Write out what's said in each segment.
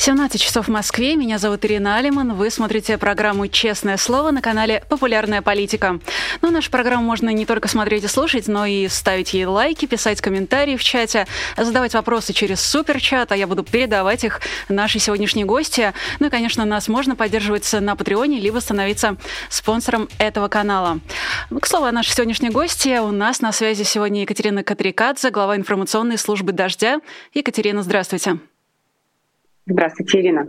17 часов в Москве. Меня зовут Ирина Алиман. Вы смотрите программу «Честное слово» на канале «Популярная политика». Ну, нашу программу можно не только смотреть и слушать, но и ставить ей лайки, писать комментарии в чате, задавать вопросы через суперчат, а я буду передавать их нашей сегодняшней гости. Ну и, конечно, нас можно поддерживать на Патреоне, либо становиться спонсором этого канала. К слову о нашей сегодняшней гости. У нас на связи сегодня Екатерина Катрикадзе, глава информационной службы «Дождя». Екатерина, здравствуйте. Здравствуйте, Ирина.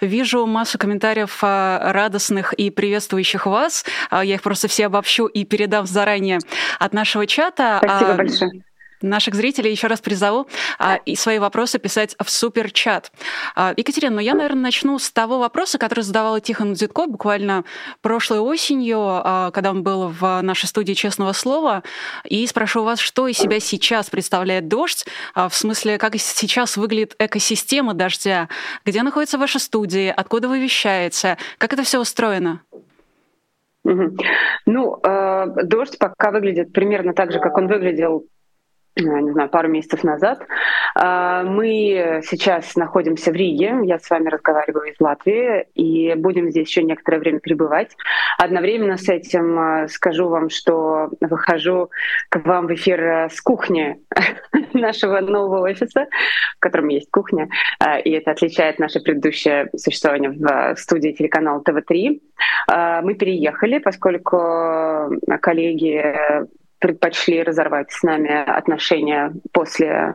Вижу массу комментариев а, радостных и приветствующих вас. А, я их просто все обобщу и передам заранее от нашего чата. Спасибо а, большое. Наших зрителей еще раз призову а, и свои вопросы писать в суперчат. А, Екатерина, ну я, наверное, начну с того вопроса, который задавала Тихон Дзитко буквально прошлой осенью, а, когда он был в нашей студии «Честного слова», и спрошу вас, что из себя сейчас представляет «Дождь», а, в смысле, как сейчас выглядит экосистема «Дождя», где находится ваша студия, откуда вы вещаете, как это все устроено? Ну, э, дождь пока выглядит примерно так же, как он выглядел не знаю, пару месяцев назад. А, мы сейчас находимся в Риге. Я с вами разговариваю из Латвии и будем здесь еще некоторое время пребывать. Одновременно с этим э, скажу вам, что выхожу к вам в эфир э, с кухни нашего нового офиса, в котором есть кухня, и это отличает наше предыдущее существование в студии телеканала ТВ3. Мы переехали, поскольку коллеги предпочли разорвать с нами отношения после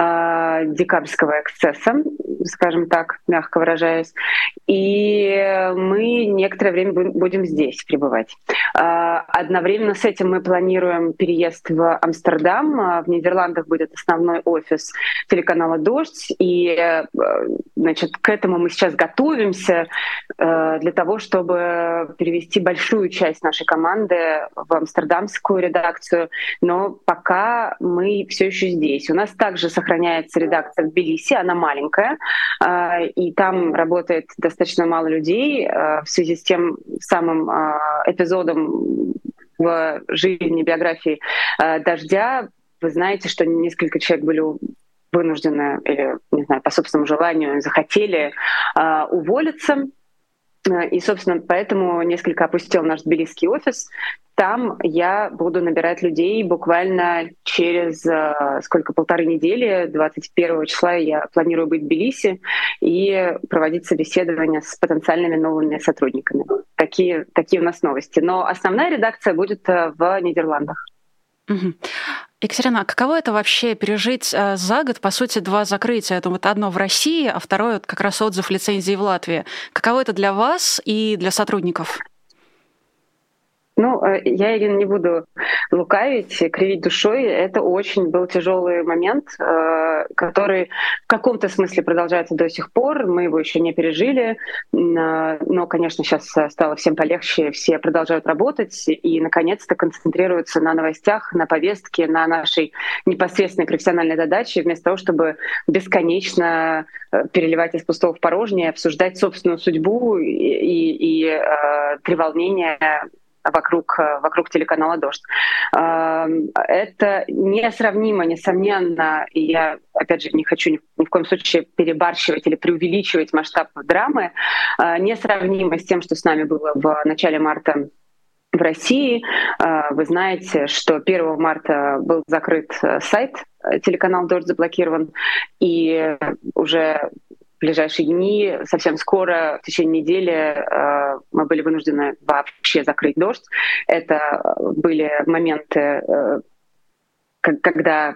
э, декабрьского эксцесса, скажем так, мягко выражаясь. И мы некоторое время будем здесь пребывать. Э, одновременно с этим мы планируем переезд в Амстердам. В Нидерландах будет основной офис телеканала «Дождь». И э, значит, к этому мы сейчас готовимся э, для того, чтобы перевести большую часть нашей команды в амстердамскую редакцию редакцию, но пока мы все еще здесь. У нас также сохраняется редакция в Тбилиси, она маленькая, а, и там работает достаточно мало людей а, в связи с тем самым а, эпизодом в жизни, биографии «Дождя». Вы знаете, что несколько человек были вынуждены или, не знаю, по собственному желанию захотели уволиться. И, собственно, поэтому несколько опустил наш тбилисский офис. Там я буду набирать людей буквально через э, сколько полторы недели, 21 числа я планирую быть в Тбилиси и проводить собеседование с потенциальными новыми сотрудниками. Такие, такие у нас новости. Но основная редакция будет э, в Нидерландах. Угу. Екатерина, а каково это вообще пережить э, за год, по сути, два закрытия? Это вот одно в России, а второе как раз отзыв лицензии в Латвии. Каково это для вас и для сотрудников? Ну, э, я, Ирина, не буду лукавить, кривить душой. Это очень был тяжелый момент, э, который в каком-то смысле продолжается до сих пор. Мы его еще не пережили. Но, конечно, сейчас стало всем полегче. Все продолжают работать и, наконец-то, концентрируются на новостях, на повестке, на нашей непосредственной профессиональной задаче, вместо того, чтобы бесконечно э, переливать из пустого в порожнее, обсуждать собственную судьбу и, и, и э, треволнения вокруг, э, вокруг телеканала «Дождь». Эм, это несравнимо, несомненно, и я, опять же, не хочу ни, в коем случае перебарщивать или преувеличивать масштаб драмы, э, несравнимо с тем, что с нами было в начале марта в России. Э, вы знаете, что 1 марта был закрыт сайт, телеканал «Дождь» заблокирован, и уже ближайшие дни, совсем скоро, в течение недели, э, мы были вынуждены вообще закрыть дождь. Это были моменты, э, когда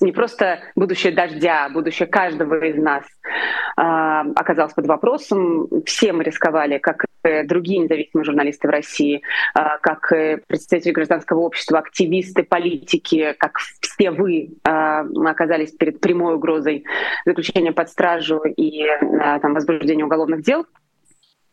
не просто будущее дождя, будущее каждого из нас э, оказалось под вопросом. Все мы рисковали, как и другие независимые журналисты в России, э, как и представители гражданского общества, активисты, политики, как все вы, э, оказались перед прямой угрозой заключения под стражу и э, там, возбуждения уголовных дел.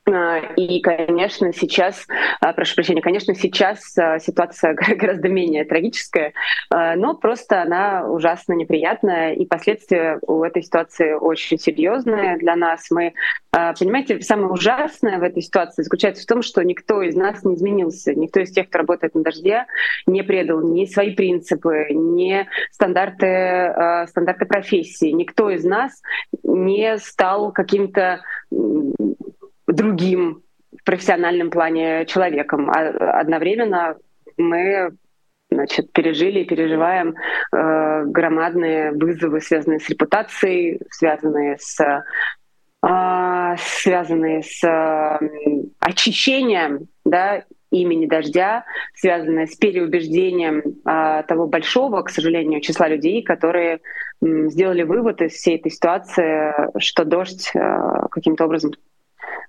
А, и, конечно, сейчас, а, прошу прощения, конечно, сейчас а, ситуация гораздо менее трагическая, но просто она ужасно неприятная, и последствия у этой ситуации очень серьезные для нас. Мы, понимаете, самое ужасное в этой ситуации заключается в том, что никто из нас не изменился, никто из тех, кто работает на дожде, не предал ни свои принципы, ни стандарты, стандарты профессии. Никто из нас не стал каким-то другим в профессиональном плане человеком. А одновременно мы значит, пережили и переживаем э, громадные вызовы, связанные с репутацией, связанные с э, связанные с э, очищением да, имени дождя, связанные с переубеждением э, того большого, к сожалению, числа людей, которые э, сделали вывод из всей этой ситуации, что дождь э, каким-то образом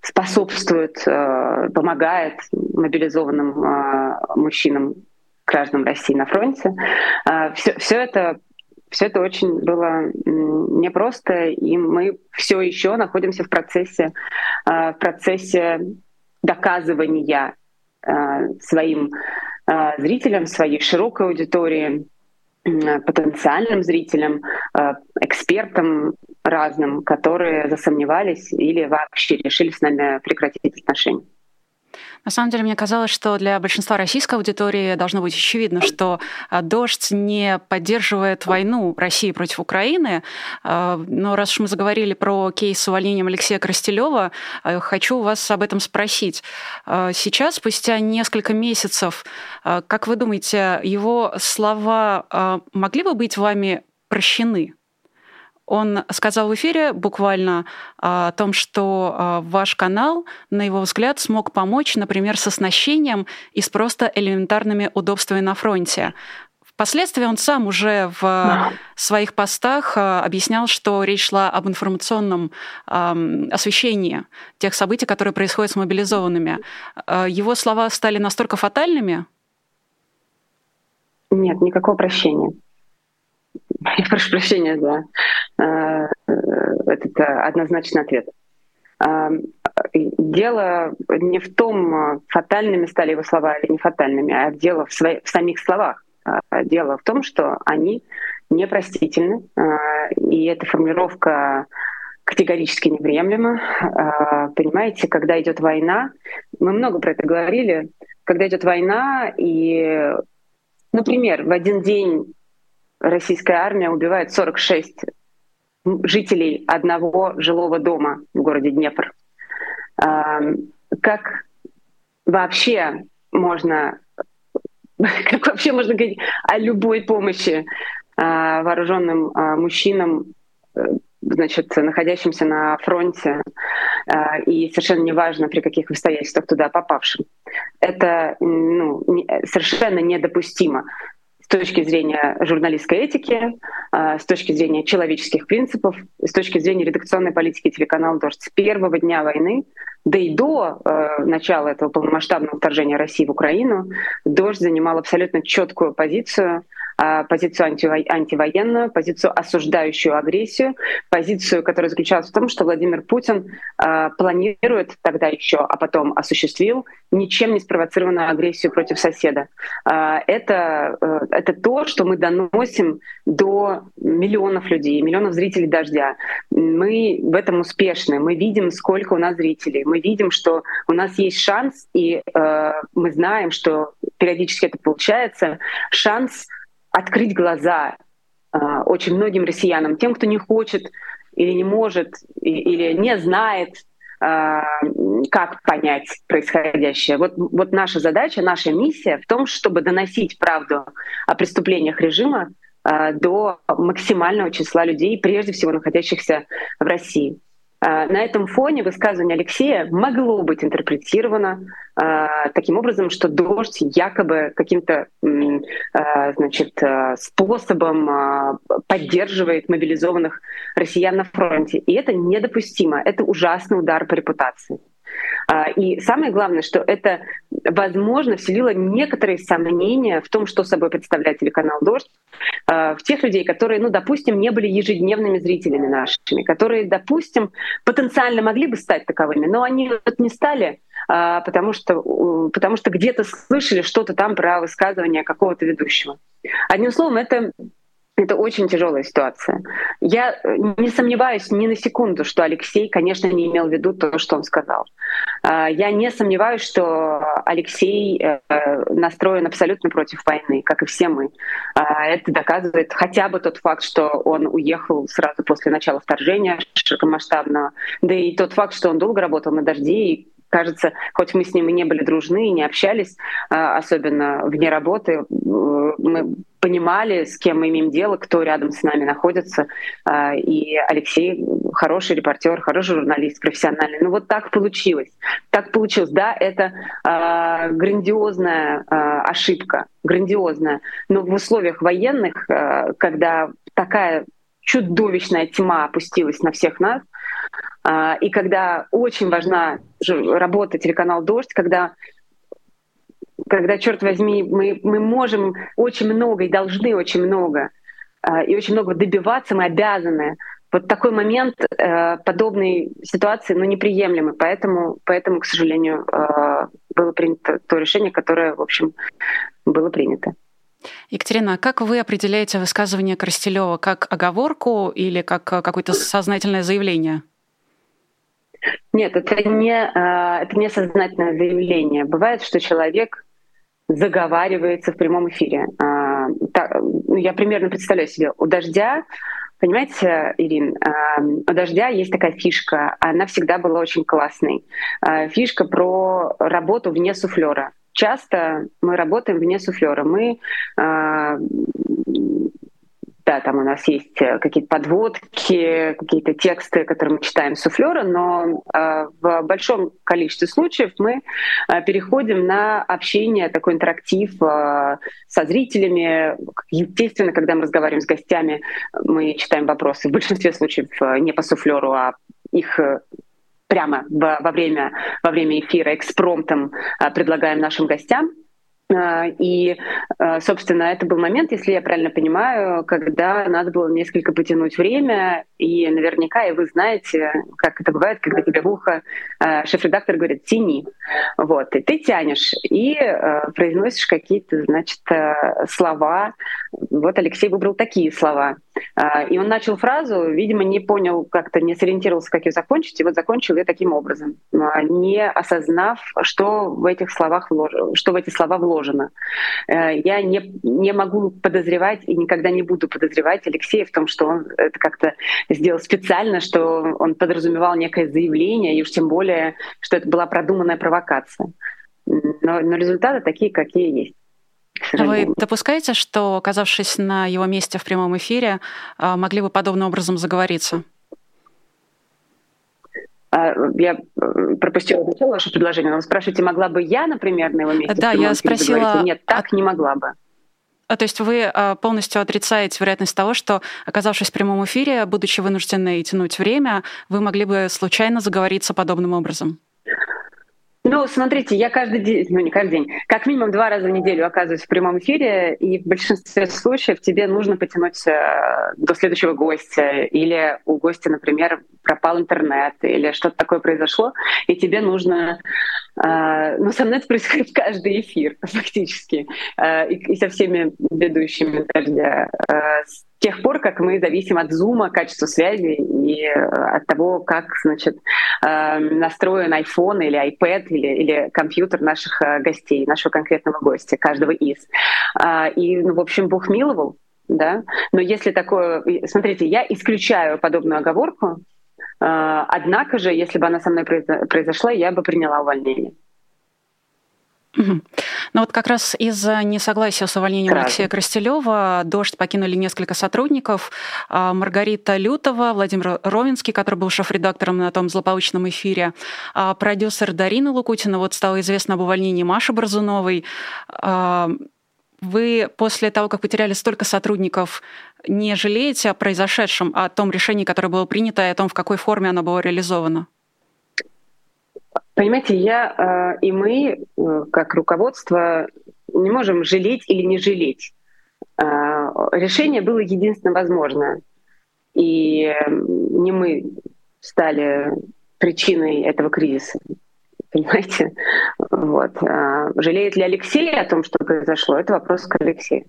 способствует, э, помогает мобилизованным э, мужчинам, гражданам России на фронте. Все, э, все это все это очень было непросто, и мы все еще находимся в процессе, в процессе доказывания своим зрителям, своей широкой аудитории, потенциальным зрителям, экспертам разным, которые засомневались или вообще решили с нами прекратить отношения. На самом деле, мне казалось, что для большинства российской аудитории должно быть очевидно, что а, «Дождь» не поддерживает войну России против Украины. А, но раз уж мы заговорили про кейс с увольнением Алексея Крастелева, а, хочу вас об этом спросить. Сейчас, спустя несколько месяцев, как вы думаете, его слова могли бы быть вами прощены? Он сказал в эфире буквально а, о том, что а, ваш канал, на его взгляд, смог помочь, например, с оснащением и с просто элементарными удобствами на фронте. Впоследствии он сам уже в своих постах а, объяснял, что речь шла об информационном освещении тех событий, которые происходят с мобилизованными. Его слова стали настолько фатальными? Нет, никакого прощения. Прошу прощения за э, этот э, однозначный ответ. Э, дело не в том, фатальными стали его слова или не фатальными, а дело в, свои, в самих словах. Дело в том, что они непростительны, и эта формулировка категорически неприемлема. Понимаете, когда идет война, мы много про это говорили, когда идет война, и, например, в один день российская армия убивает 46 жителей одного жилого дома в городе Днепр. Как вообще можно, как вообще можно говорить о любой помощи а, вооруженным а, мужчинам, э, значит, находящимся на фронте, а, и совершенно неважно, при каких обстоятельствах туда попавшим. Это ну, совершенно недопустимо точки зрения журналистской этики, а, с точки зрения человеческих принципов, с точки зрения редакционной политики телеканала «Дождь» с первого дня войны, да и до э, начала этого полномасштабного вторжения России в Украину, «Дождь» занимал абсолютно четкую позицию позицию антиво- антивоенную, позицию осуждающую агрессию, позицию, которая заключалась в том, что Владимир Путин э, планирует тогда еще, а потом осуществил ничем не спровоцированную агрессию против соседа. Э, это, э, это то, что мы доносим до миллионов людей, миллионов зрителей «Дождя». Мы в этом успешны, мы видим, сколько у нас зрителей, мы видим, что у нас есть шанс, и э, мы знаем, что периодически это получается, шанс открыть глаза э, очень многим россиянам, тем, кто не хочет или не может, или не знает, э, как понять происходящее. Вот, вот наша задача, наша миссия в том, чтобы доносить правду о преступлениях режима э, до максимального числа людей, прежде всего находящихся в России. А, на этом фоне высказывание Алексея могло быть интерпретировано э, таким образом, что дождь якобы каким-то э, значит, способом поддерживает мобилизованных россиян на фронте. И это недопустимо. Это ужасный удар по репутации. А, и самое главное, что это, возможно, вселило некоторые сомнения в том, что собой представляет телеканал «Дождь», а, в тех людей, которые, ну, допустим, не были ежедневными зрителями нашими, которые, допустим, потенциально могли бы стать таковыми, но они вот не стали, а, потому что, потому что где-то слышали что-то там про высказывание какого-то ведущего. Одним словом, это это очень тяжелая ситуация. Я э, не сомневаюсь ни на секунду, что Алексей, конечно, не имел в виду то, что он сказал. А, я не сомневаюсь, что Алексей э, настроен абсолютно против войны, как и все мы. А, это доказывает хотя бы тот факт, что он уехал сразу после начала вторжения широкомасштабного, да и тот факт, что он долго работал на дожде и кажется, хоть мы с ним и не были дружны, и не общались, а, особенно вне работы, мы понимали, с кем мы имеем дело, кто рядом с нами находится. А, и Алексей хороший репортер, хороший журналист, профессиональный. Ну вот так получилось. Так получилось. Да, это э, грандиозная э, ошибка, грандиозная. Но в условиях военных, э, когда такая чудовищная тьма опустилась на всех нас, а, и когда очень важна работа телеканал «Дождь», когда когда, черт возьми, мы, мы можем очень много и должны очень много, а, и очень много добиваться, мы обязаны. Вот такой момент э, подобной ситуации ну, неприемлемый. Поэтому, поэтому, к сожалению, э, было принято то решение, которое, в общем, было принято. Екатерина, как вы определяете высказывание Коростелева? Как оговорку или как какое-то сознательное заявление? Нет, это не, а, это не сознательное заявление. Бывает, что человек заговаривается в прямом эфире. А, ну, я примерно представляю себе, у дождя Понимаете, Ирин, а, у «Дождя» есть такая фишка, она всегда была очень классной. Фишка про работу вне суфлера. Часто мы работаем вне суфлера. Мы да, там у нас есть э, какие-то подводки, какие-то тексты, которые мы читаем суфлера, но э, в большом количестве случаев мы э, переходим на общение, такой интерактив со зрителями. Естественно, когда мы разговариваем с гостями, мы читаем вопросы в большинстве случаев не по суфлеру, а их прямо во время, во время эфира экспромтом предлагаем нашим гостям. А, и, а, собственно, это был момент, если я правильно понимаю, когда надо было несколько потянуть время, и наверняка, и вы знаете, как это бывает, когда тебе в ухо а, шеф-редактор говорит «тяни». Вот, и ты тянешь, и произносишь какие-то, значит, слова. Вот Алексей выбрал такие слова. И он начал фразу, видимо, не понял, как-то не сориентировался, как ее закончить, и вот закончил ее таким образом, не осознав, что в этих словах вложено, что в эти слова вложено. Э, я не, не могу подозревать и никогда не буду подозревать Алексея в том, что он это как-то сделал специально, что он подразумевал некое заявление, и уж тем более, что это была продуманная провокация. Но, но результаты такие, какие есть. А вы допускаете, что, оказавшись на его месте в прямом эфире, э, могли бы подобным образом заговориться? А, я э, пропустила начало ваше предложение, вы спрашиваете, могла бы я, например, на его месте? Да, я спросила... Нет, так не могла бы. А, то есть вы а, полностью отрицаете вероятность того, что, оказавшись в прямом эфире, будучи вынуждены тянуть время, вы могли бы случайно заговориться подобным образом? Ну, смотрите, я каждый день, ну не каждый день, как минимум два раза в неделю оказываюсь в прямом эфире, и в большинстве случаев тебе нужно потянуть э, до следующего гостя, или у гостя, например, пропал интернет, или что-то такое произошло, и тебе нужно... Э, ну, со мной это происходит каждый эфир, фактически, э, и, со всеми ведущими дождя тех пор, как мы зависим от зума, качества связи и э, от того, как значит, настроен iPhone или iPad или, или компьютер наших э, гостей, нашего конкретного гостя, каждого из. А, и, ну, в общем, Бог миловал, да. Но если такое... Смотрите, я исключаю подобную оговорку, однако же, если бы она со мной произошла, я бы приняла увольнение. Угу. Ну вот как раз из-за несогласия с увольнением Правильно. Алексея Крастелева «Дождь» покинули несколько сотрудников. А, Маргарита Лютова, Владимир Ровинский, который был шеф-редактором на том злополучном эфире, а, продюсер Дарина Лукутина, вот стало известно об увольнении Маши Борзуновой. Вы после того, как потеряли столько сотрудников, не жалеете о произошедшем, о том решении, которое было принято, и о том, в какой форме оно было реализовано? Понимаете, я и мы, как руководство, не можем жалеть или не жалеть. Решение было единственно возможное. И не мы стали причиной этого кризиса. Понимаете? Вот. Жалеет ли Алексей о том, что произошло? Это вопрос к Алексею.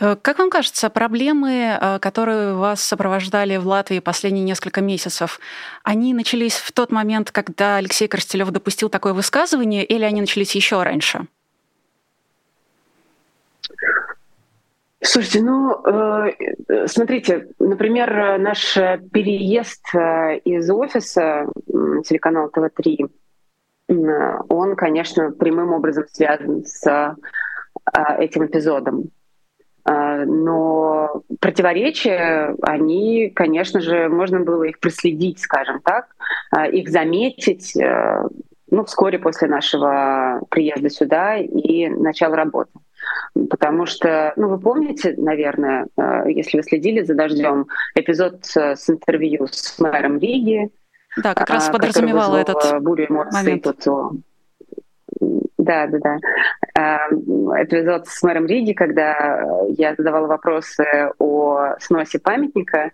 Э, как вам кажется, проблемы, э, которые вас сопровождали в Латвии последние несколько месяцев, они начались в тот момент, когда Алексей Коростелев допустил такое высказывание, или они начались еще раньше? Слушайте, ну, э, смотрите, например, наш переезд из офиса телеканала ТВ-3, он, конечно, прямым образом связан с этим эпизодом. Но противоречия, они, конечно же, можно было их проследить, скажем так, их заметить э, ну, вскоре после нашего приезда сюда и начала работы. Потому что, ну, вы помните, наверное, э, если вы следили за дождем, эпизод с интервью с мэром Риги. Да, как раз а, подразумевало этот бурю эмоций момент. Тут, да, да, да. Эпизод с мэром Риги, когда я задавала вопросы о сносе памятника,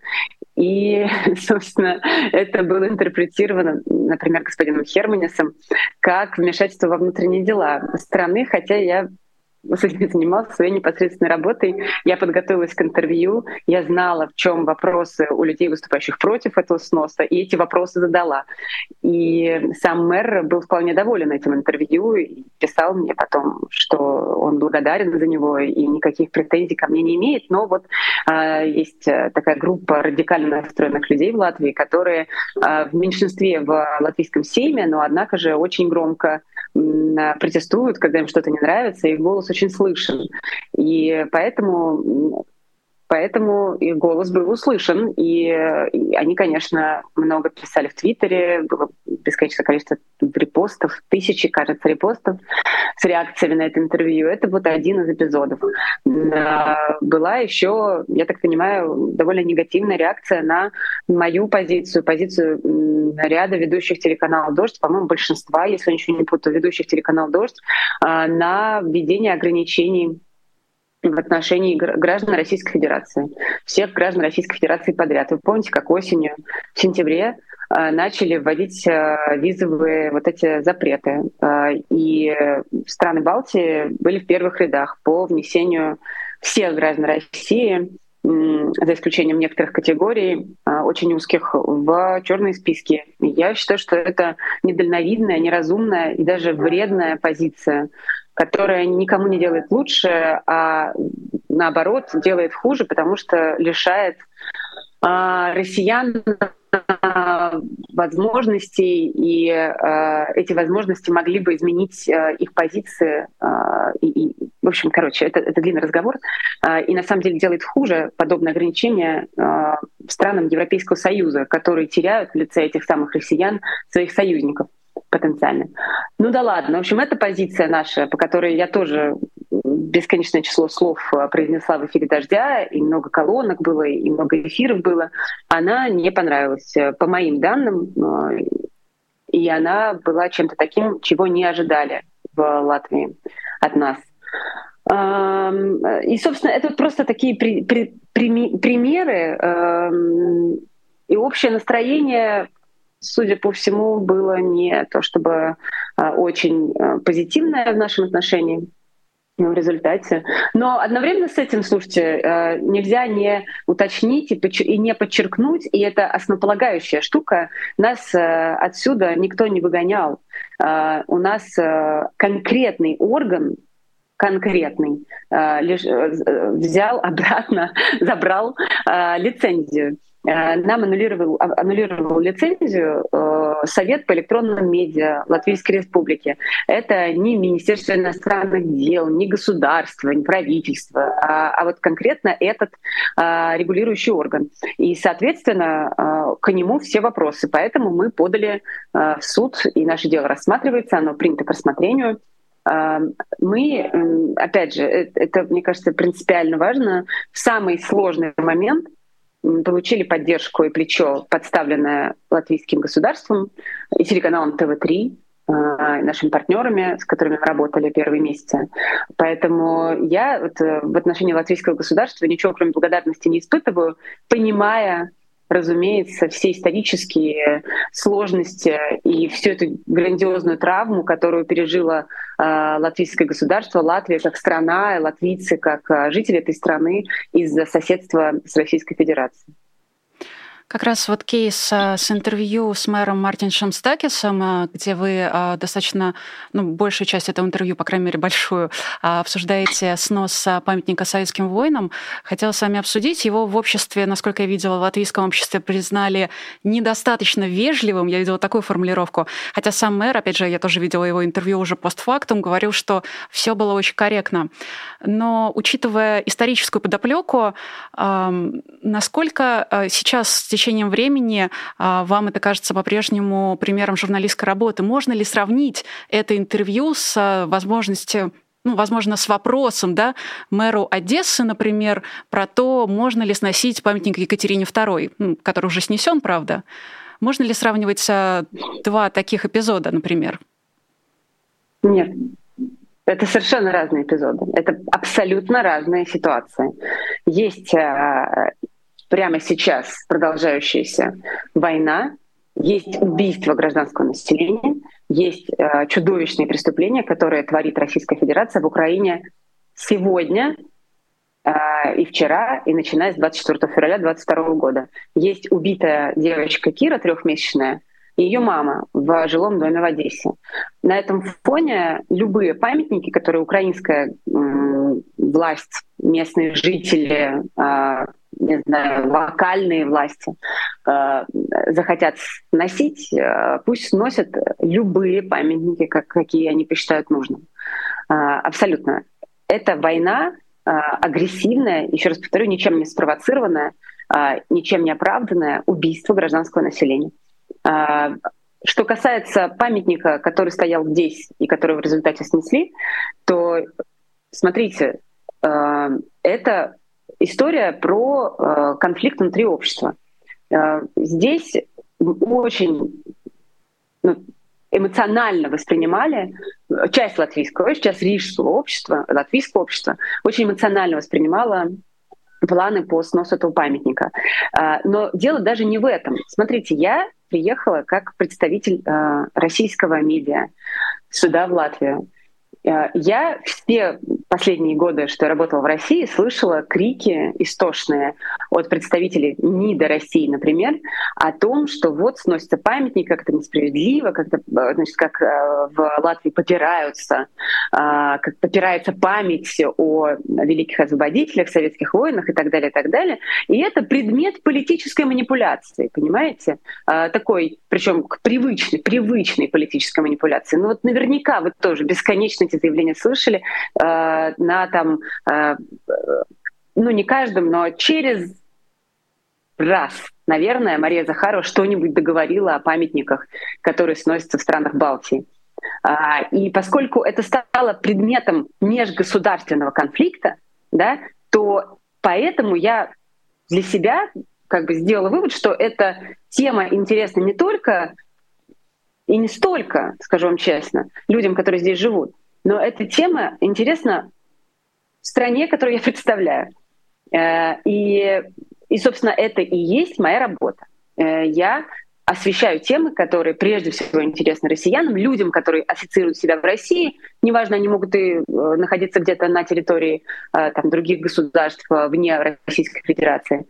и, собственно, это было интерпретировано, например, господином Херманисом, как вмешательство во внутренние дела страны, хотя я с этим своей непосредственной работой. Я подготовилась к интервью, я знала, в чем вопросы у людей, выступающих против этого сноса, и эти вопросы задала. И сам мэр был вполне доволен этим интервью и писал мне потом, что он благодарен за него и никаких претензий ко мне не имеет. Но вот э, есть такая группа радикально настроенных людей в Латвии, которые э, в меньшинстве в латвийском сейме, но однако же очень громко протестуют, когда им что-то не нравится, и голос очень слышен. И поэтому Поэтому и голос был услышан, и, и они, конечно, много писали в Твиттере, было бесконечное количество репостов, тысячи, кажется, репостов с реакциями на это интервью. Это вот один из эпизодов. Была еще, я так понимаю, довольно негативная реакция на мою позицию, позицию ряда ведущих телеканала «Дождь», по-моему, большинства, если я ничего не путаю, ведущих телеканал «Дождь», а, на введение ограничений в отношении граждан Российской Федерации, всех граждан Российской Федерации подряд. Вы помните, как осенью, в сентябре э, начали вводить э, визовые вот эти запреты. Э, и страны Балтии были в первых рядах по внесению всех граждан России за исключением некоторых категорий, очень узких, в черные списки. Я считаю, что это недальновидная, неразумная и даже вредная позиция которая никому не делает лучше, а наоборот делает хуже, потому что лишает а, россиян а, возможностей, и э, эти возможности могли бы изменить э, их позиции. Э, и, и, в общем, короче, это, это длинный разговор. Э, и на самом деле делает хуже подобное ограничение э, странам Европейского Союза, которые теряют в лице этих самых россиян своих союзников потенциально. Ну да ладно. В общем, это позиция наша, по которой я тоже бесконечное число слов э, произнесла в эфире «Дождя», и много колонок было, и много эфиров было. Она не понравилась, э, по моим данным, э, и она была чем-то таким, чего не ожидали в Латвии от нас. И, собственно, это просто такие при, при, при, примеры и общее настроение судя по всему, было не то чтобы а, очень а, позитивное в нашем отношении в результате. Но одновременно с этим, слушайте, а, нельзя не уточнить и не подчеркнуть, и это основополагающая штука, нас отсюда никто не выгонял. У нас конкретный орган, конкретный, лишь э, взял обратно, забрал лицензию. Э, нам аннулировал, а, аннулировал лицензию э, Совет по электронным медиа Латвийской Республики. Это не Министерство иностранных дел, не государство, не правительство, а, а вот конкретно этот а, регулирующий орган. И, соответственно, к нему все вопросы. Поэтому мы подали в суд, и наше дело рассматривается, оно принято к рассмотрению. Мы, опять же, э, это, мне кажется, принципиально важно, в самый сложный момент — получили поддержку и плечо, подставленное латвийским государством и телеканалом ТВ-3, нашими партнерами, с которыми мы работали первые месяцы. Поэтому я вот в отношении латвийского государства ничего кроме благодарности не испытываю, понимая разумеется, все исторические сложности и всю эту грандиозную травму, которую пережило э, латвийское государство, Латвия как страна, латвийцы как э, жители этой страны из-за соседства с Российской Федерацией. Как раз вот кейс а, с интервью с мэром Мартиншем Стакисом, а, где вы а, достаточно, ну, большую часть этого интервью, по крайней мере, большую, обсуждаете снос памятника советским воинам. Хотела с вами обсудить. Его в обществе, насколько я видела, в латвийском обществе признали недостаточно вежливым. Я видела такую формулировку. Хотя сам мэр, опять же, я тоже видела его интервью уже постфактум, говорил, что все было очень корректно. Но учитывая историческую подоплеку, насколько сейчас течением времени а, вам это кажется по-прежнему примером журналистской работы. Можно ли сравнить это интервью с а, возможностью ну, возможно, с вопросом, да, мэру Одессы, например, про то, можно ли сносить памятник Екатерине II, ну, который уже снесен, правда. Можно ли сравнивать а, два таких эпизода, например? Нет, это совершенно разные эпизоды. Это абсолютно разные ситуации. Есть прямо сейчас продолжающаяся война, есть убийство гражданского населения, есть э, чудовищные преступления, которые творит Российская Федерация в Украине сегодня э, и вчера, и начиная с 24 февраля 2022 года. Есть убитая девочка Кира, трехмесячная, и ее мама в жилом доме в Одессе. На этом фоне любые памятники, которые украинская э, власть, местные жители, э, не знаю, локальные власти э, захотят носить, э, пусть сносят любые памятники, как, какие они посчитают нужным. Э, абсолютно. Это война э, агрессивная, еще раз повторю, ничем не спровоцированная, э, ничем не оправданное убийство гражданского населения. Э, что касается памятника, который стоял здесь и который в результате снесли, то смотрите, э, это история про э, конфликт внутри общества. Э, здесь очень ну, эмоционально воспринимали часть латвийского, сейчас рижского общества, латвийского общества, очень эмоционально воспринимала планы по сносу этого памятника. Э, но дело даже не в этом. Смотрите, я приехала как представитель э, российского медиа сюда, в Латвию. Э, я все последние годы, что я работала в России, слышала крики истошные от представителей НИДа России, например, о том, что вот сносится памятник, как это несправедливо, как, -то, э, значит, как э, в Латвии попираются, как попирается память о великих освободителях, советских войнах и так далее, и так далее. И это предмет политической манипуляции, понимаете? Такой, причем привычной, привычной политической манипуляции. Ну вот наверняка вы тоже бесконечно эти заявления слышали э, на там, э, ну не каждом, но через раз, наверное, Мария Захарова что-нибудь договорила о памятниках, которые сносятся в странах Балтии. А, и поскольку это стало предметом межгосударственного конфликта, да, то поэтому я для себя как бы сделала вывод, что эта тема интересна не только и не столько, скажу вам честно, людям, которые здесь живут, но эта тема интересна в стране, которую я представляю. Э, и, и, собственно, это и есть моя работа. Э, я освещаю темы, которые прежде всего интересны россиянам, людям, которые ассоциируют себя в России. Неважно, они могут и э, находиться где-то на территории там, других государств вне Российской Федерации.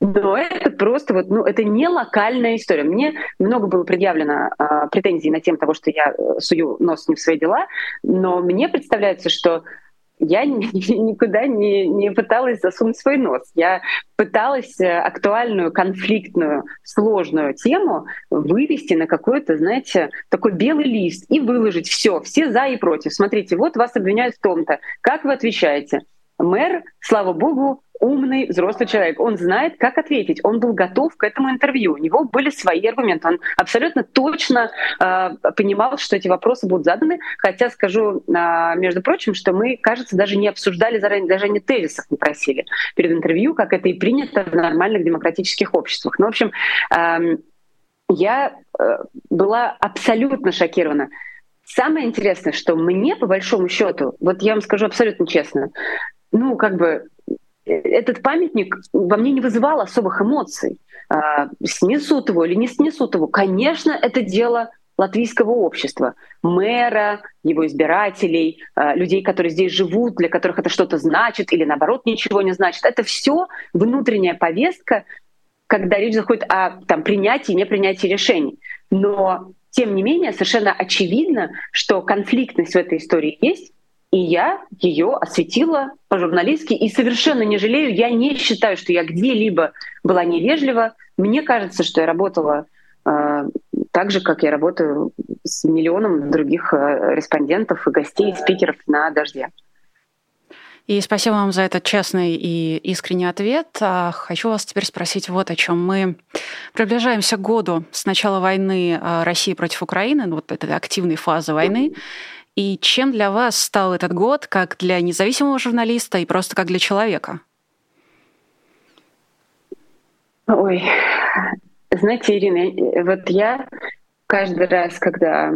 Но это просто вот, ну, это не локальная история. Мне много было предъявлено э, претензий на тему того, что я э, сую нос не в свои дела, но мне представляется, что я никуда не, не пыталась засунуть свой нос. Я пыталась э, актуальную, конфликтную, сложную тему вывести на какой-то, знаете, такой белый лист и выложить все, все за и против. Смотрите, вот вас обвиняют в том-то. Как вы отвечаете? Мэр, слава богу, умный взрослый человек. Он знает, как ответить. Он был готов к этому интервью. У него были свои аргументы. Он абсолютно точно э, понимал, что эти вопросы будут заданы. Хотя скажу, э, между прочим, что мы, кажется, даже не обсуждали заранее, даже не тезисов не просили перед интервью, как это и принято в нормальных демократических обществах. Ну, в общем, э, я э, была абсолютно шокирована. Самое интересное, что мне, по большому счету, вот я вам скажу абсолютно честно, ну, как бы этот памятник во мне не вызывал особых эмоций. А, снесут его или не снесут его, конечно, это дело латвийского общества, мэра, его избирателей, а, людей, которые здесь живут, для которых это что-то значит или наоборот ничего не значит. Это все внутренняя повестка, когда речь заходит о там, принятии и непринятии решений. Но тем не менее совершенно очевидно, что конфликтность в этой истории есть, и я ее осветила по-журналистски и совершенно не жалею. Я не считаю, что я где-либо была невежлива. Мне кажется, что я работала э, так же, как я работаю с миллионом других э, респондентов и гостей, и спикеров на «Дожде». И спасибо вам за этот честный и искренний ответ. А хочу вас теперь спросить вот о чем. Мы приближаемся к году с начала войны э, России против Украины, ну, вот этой активной фазы войны. И чем для вас стал этот год, как для независимого журналиста и просто как для человека? Ой, знаете, Ирина, вот я каждый раз, когда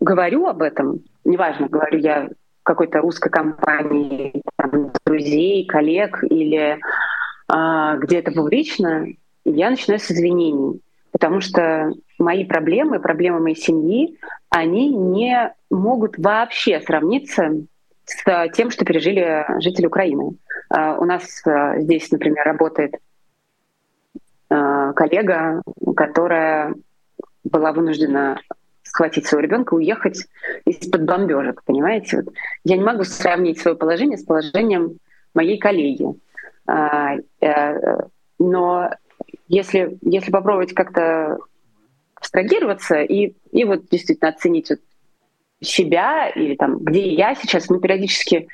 говорю об этом, неважно, говорю я какой-то русской компании, там, друзей, коллег или а, где-то публично, я начинаю с извинений, потому что мои проблемы, проблемы моей семьи, они не могут вообще сравниться с тем, что пережили жители Украины. А, у нас а, здесь, например, работает коллега, которая была вынуждена схватить своего ребенка, уехать из-под бомбежек, понимаете? Вот я не могу сравнить свое положение с положением моей коллеги. Э, но если, если попробовать как-то абстрагироваться и, и вот действительно оценить вот себя или там, где я сейчас, мы периодически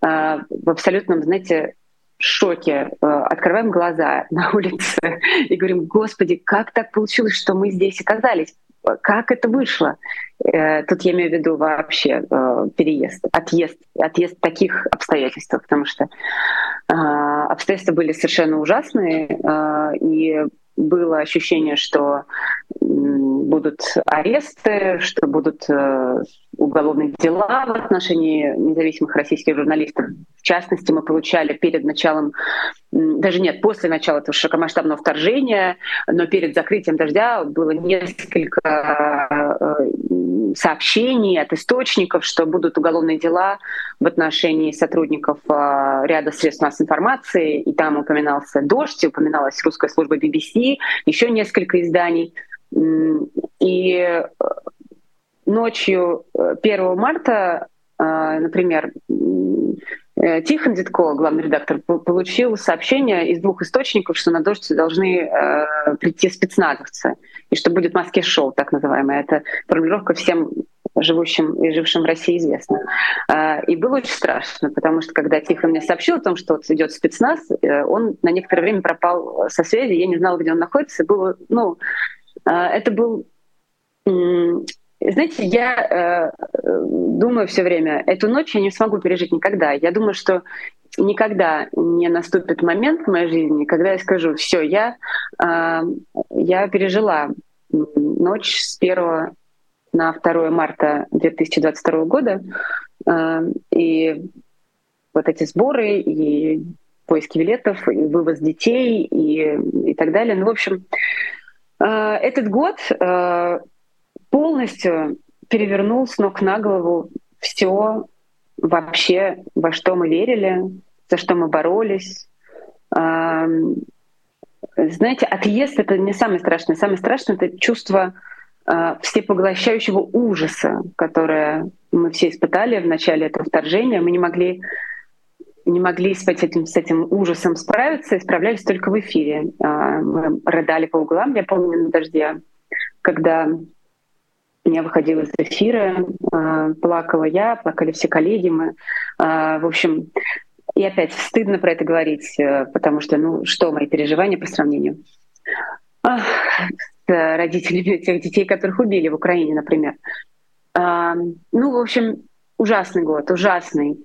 э, в абсолютном, знаете, шоке э, открываем глаза на улице и говорим, господи, как так получилось, что мы здесь оказались? Как это вышло? Э, тут я имею в виду вообще э, переезд, отъезд, отъезд таких обстоятельствах, потому что э, обстоятельства были совершенно ужасные, э, и было ощущение, что будут аресты, что будут э, уголовные дела в отношении независимых российских журналистов. В частности, мы получали перед началом, даже нет, после начала этого широкомасштабного вторжения, но перед закрытием дождя было несколько э, сообщений от источников, что будут уголовные дела в отношении сотрудников э, ряда средств массовой информации, и там упоминался «Дождь», упоминалась русская служба BBC, еще несколько изданий. И э, ночью 1 э, марта, э, например, Тихон Дедко, главный редактор, получил сообщение из двух источников, что на дождь должны прийти спецназовцы, и что будет маски-шоу, так называемое. Это формулировка всем живущим и жившим в России известна. И было очень страшно, потому что когда Тихон мне сообщил о том, что вот идет спецназ, он на некоторое время пропал со связи, я не знала, где он находится. Было, ну, это был знаете, я э, думаю все время, эту ночь я не смогу пережить никогда. Я думаю, что никогда не наступит момент в моей жизни, когда я скажу, все, я, э, я пережила ночь с 1 на 2 марта 2022 года, э, и вот эти сборы, и поиски билетов, и вывоз детей, и, и так далее. Ну, в общем, э, этот год э, полностью перевернул с ног на голову все вообще, во что мы верили, за что мы боролись. Знаете, отъезд — это не самое страшное. Самое страшное — это чувство а, всепоглощающего ужаса, которое мы все испытали в начале этого вторжения. Мы не могли не могли с этим, с этим ужасом справиться и справлялись только в эфире. А, мы рыдали по углам, я помню, на дожде, когда Я выходила из эфира, э, плакала я, плакали все коллеги. Мы, э, в общем, и опять стыдно про это говорить, э, потому что, ну, что мои переживания по сравнению с родителями тех детей, которых убили в Украине, например. Ну, в общем, ужасный год, ужасный.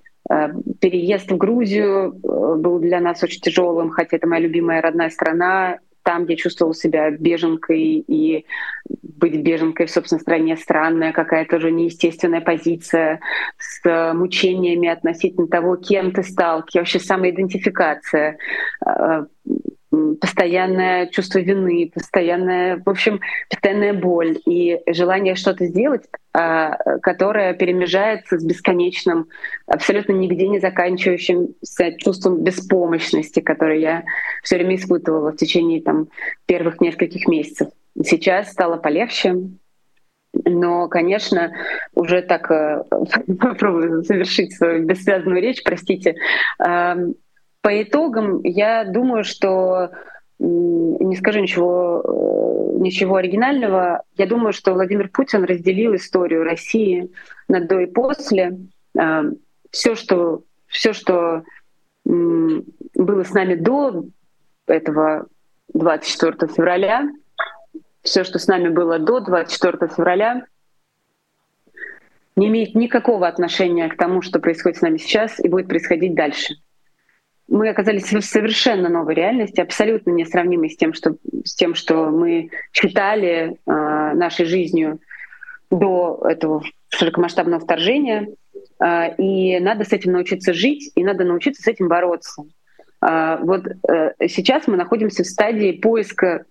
Переезд в Грузию был для нас очень тяжелым, хотя это моя любимая родная страна там я чувствовала себя беженкой, и быть беженкой в собственной стране странная какая-то уже неестественная позиция с мучениями относительно того, кем ты стал, вообще самоидентификация, э, постоянное чувство вины, постоянная, в общем, постоянная боль и желание что-то сделать, а, которое перемежается с бесконечным, абсолютно нигде не заканчивающимся чувством беспомощности, которое я все время испытывала в течение там, первых нескольких месяцев. Сейчас стало полегче, но, конечно, уже так э, попробую завершить свою бессвязную речь, простите. По итогам я думаю, что не скажу ничего, э, ничего оригинального. Я думаю, что Владимир Путин разделил историю России на до и после. Все, что, все, что было с нами до этого 24 февраля, все, что с нами было до 24 февраля, не имеет никакого отношения к тому, что происходит с нами сейчас и будет происходить дальше мы оказались в совершенно новой реальности, абсолютно несравнимой с тем, что, с тем, что мы считали э, нашей жизнью до этого широкомасштабного вторжения. Э, и надо с этим научиться жить, и надо научиться с этим бороться. Э, вот э, сейчас мы находимся в стадии поиска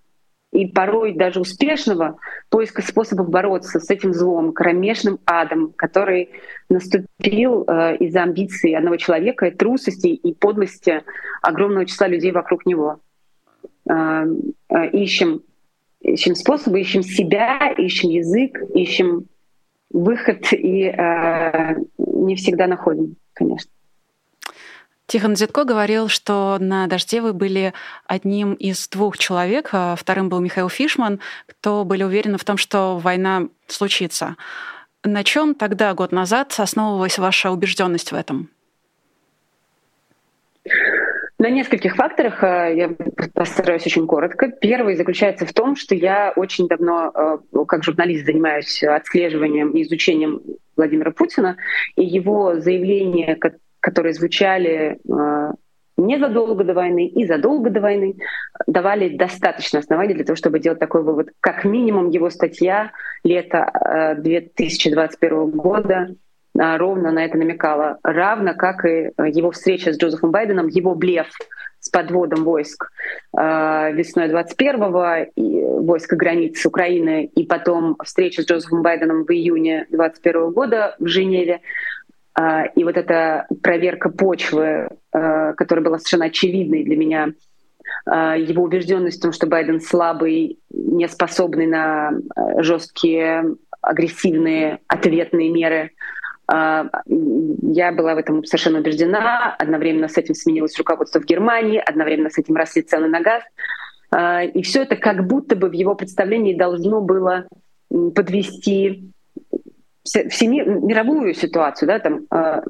и порой даже успешного поиска способов бороться с этим злом, кромешным адом, который наступил э, из-за амбиций одного человека, трусости и подлости огромного числа людей вокруг него. Э, э, ищем, ищем способы, ищем себя, ищем язык, ищем выход и э, не всегда находим, конечно. Тихон Зитко говорил, что на «Дожде» вы были одним из двух человек, а вторым был Михаил Фишман, кто были уверены в том, что война случится. На чем тогда, год назад, основывалась ваша убежденность в этом? На нескольких факторах э, я постараюсь очень коротко. Первый заключается в том, что я очень давно, э, как журналист, занимаюсь отслеживанием и изучением Владимира Путина, и его заявления, которые звучали э, незадолго до войны и задолго до войны, давали достаточно оснований для того, чтобы делать такой вывод. Как минимум его статья лета 2021 э, года э, ровно на это намекала, равно как и его встреча с Джозефом Байденом, его блеф с подводом войск весной 21-го, и войска границ Украины, и потом встреча с Джозефом Байденом в июне 21 года в Женеве, и вот эта проверка почвы, а, которая была совершенно очевидной для меня, а, его убежденность в том, что Байден слабый, не способный на жесткие, агрессивные ответные меры. Я была в этом совершенно убеждена. Одновременно с этим сменилось руководство в Германии, одновременно с этим росли цены на газ. И все это как будто бы в его представлении должно было подвести всеми, мировую ситуацию, да, там, э,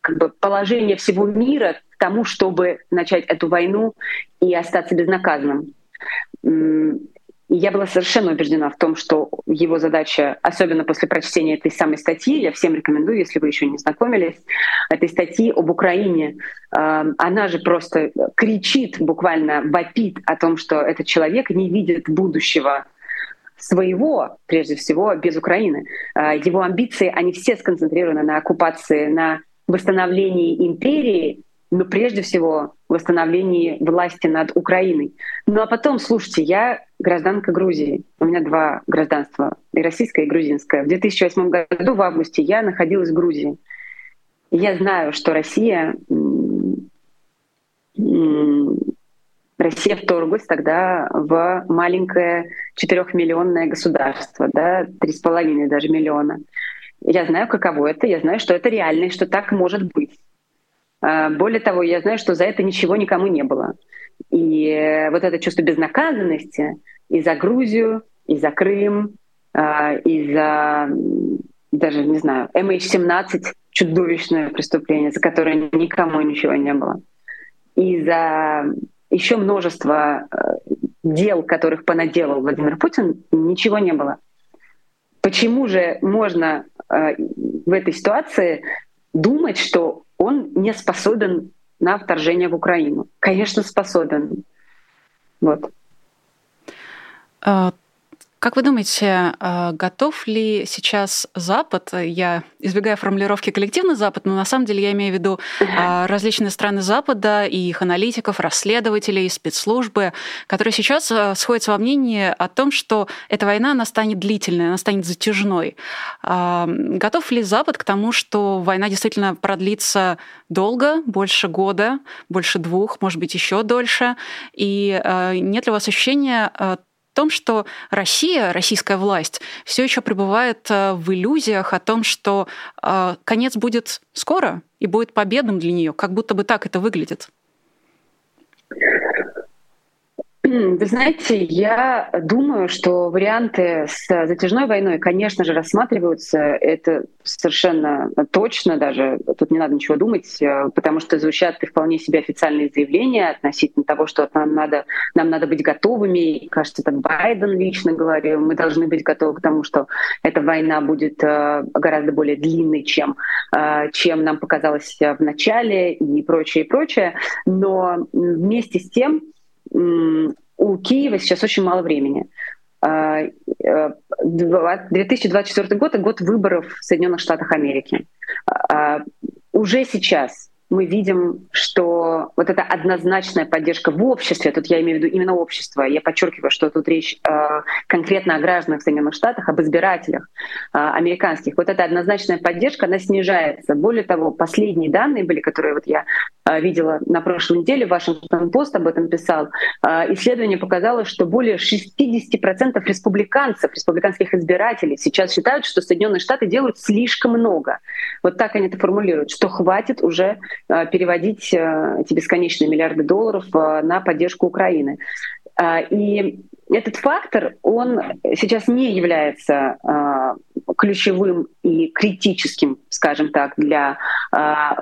как бы положение всего мира к тому, чтобы начать эту войну и остаться безнаказанным. И я была совершенно убеждена в том, что его задача, особенно после прочтения этой самой статьи, я всем рекомендую, если вы еще не знакомились, этой статьи об Украине, э, она же просто кричит, буквально вопит о том, что этот человек не видит будущего своего, прежде всего, без Украины. А, его амбиции, они все сконцентрированы на оккупации, на восстановлении империи, но прежде всего восстановлении власти над Украиной. Ну а потом, слушайте, я гражданка Грузии. У меня два гражданства, и российское, и грузинское. В 2008 году, в августе, я находилась в Грузии. Я знаю, что Россия Россия вторглась тогда в маленькое четырехмиллионное государство, да, три с половиной даже миллиона. Я знаю, каково это, я знаю, что это реально, что так может быть. А, более того, я знаю, что за это ничего никому не было. И вот это чувство безнаказанности и за Грузию, и за Крым, из-за даже, не знаю, MH17 чудовищное преступление, за которое никому ничего не было. И за еще множество э, дел, которых понаделал Владимир Путин, ничего не было. Почему же можно э, в этой ситуации думать, что он не способен на вторжение в Украину? Конечно, способен. Вот. А, как вы думаете, а, готов ли сейчас Запад, я избегаю формулировки коллективный Запад, но на самом деле я имею в виду а, различные страны Запада и их аналитиков, расследователей, спецслужбы, которые сейчас а, сходятся во мнении о том, что эта война, она станет длительной, она станет затяжной. Готов ли Запад к тому, что война действительно продлится долго, больше года, больше двух, может быть, еще дольше? И нет ли у вас ощущения том, что Россия, российская власть, все еще пребывает э, в иллюзиях о том, что э, конец будет скоро и будет победным для нее, как будто бы так это выглядит. Вы знаете, я думаю, что варианты с затяжной войной, конечно же, рассматриваются. Это совершенно точно даже. Тут не надо ничего думать, э, потому что звучат вполне себе официальные заявления относительно того, что нам надо, нам надо быть готовыми. И, кажется, это Байден лично говорил. Мы должны быть готовы к тому, что эта война будет э, гораздо более длинной, чем, э, чем нам показалось в начале и прочее, и прочее. Но вместе с тем у Киева сейчас очень мало времени. 2024 э, год — это год выборов в Соединенных Штатах Америки. А, уже сейчас мы видим, что вот эта однозначная поддержка в обществе, тут я имею в виду именно общество, я подчеркиваю, что тут речь э, конкретно о гражданах Соединенных Штатах, об избирателях э, американских, вот эта однозначная поддержка, она снижается. Более того, последние данные были, которые вот я э, видела на прошлой неделе, Вашингтон-Пост об этом писал, э, исследование показало, что более 60% республиканцев, республиканских избирателей сейчас считают, что Соединенные Штаты делают слишком много. Вот так они это формулируют, что хватит уже переводить э, эти бесконечные миллиарды долларов э, на поддержку Украины. И этот фактор, он сейчас не является ключевым и критическим, скажем так, для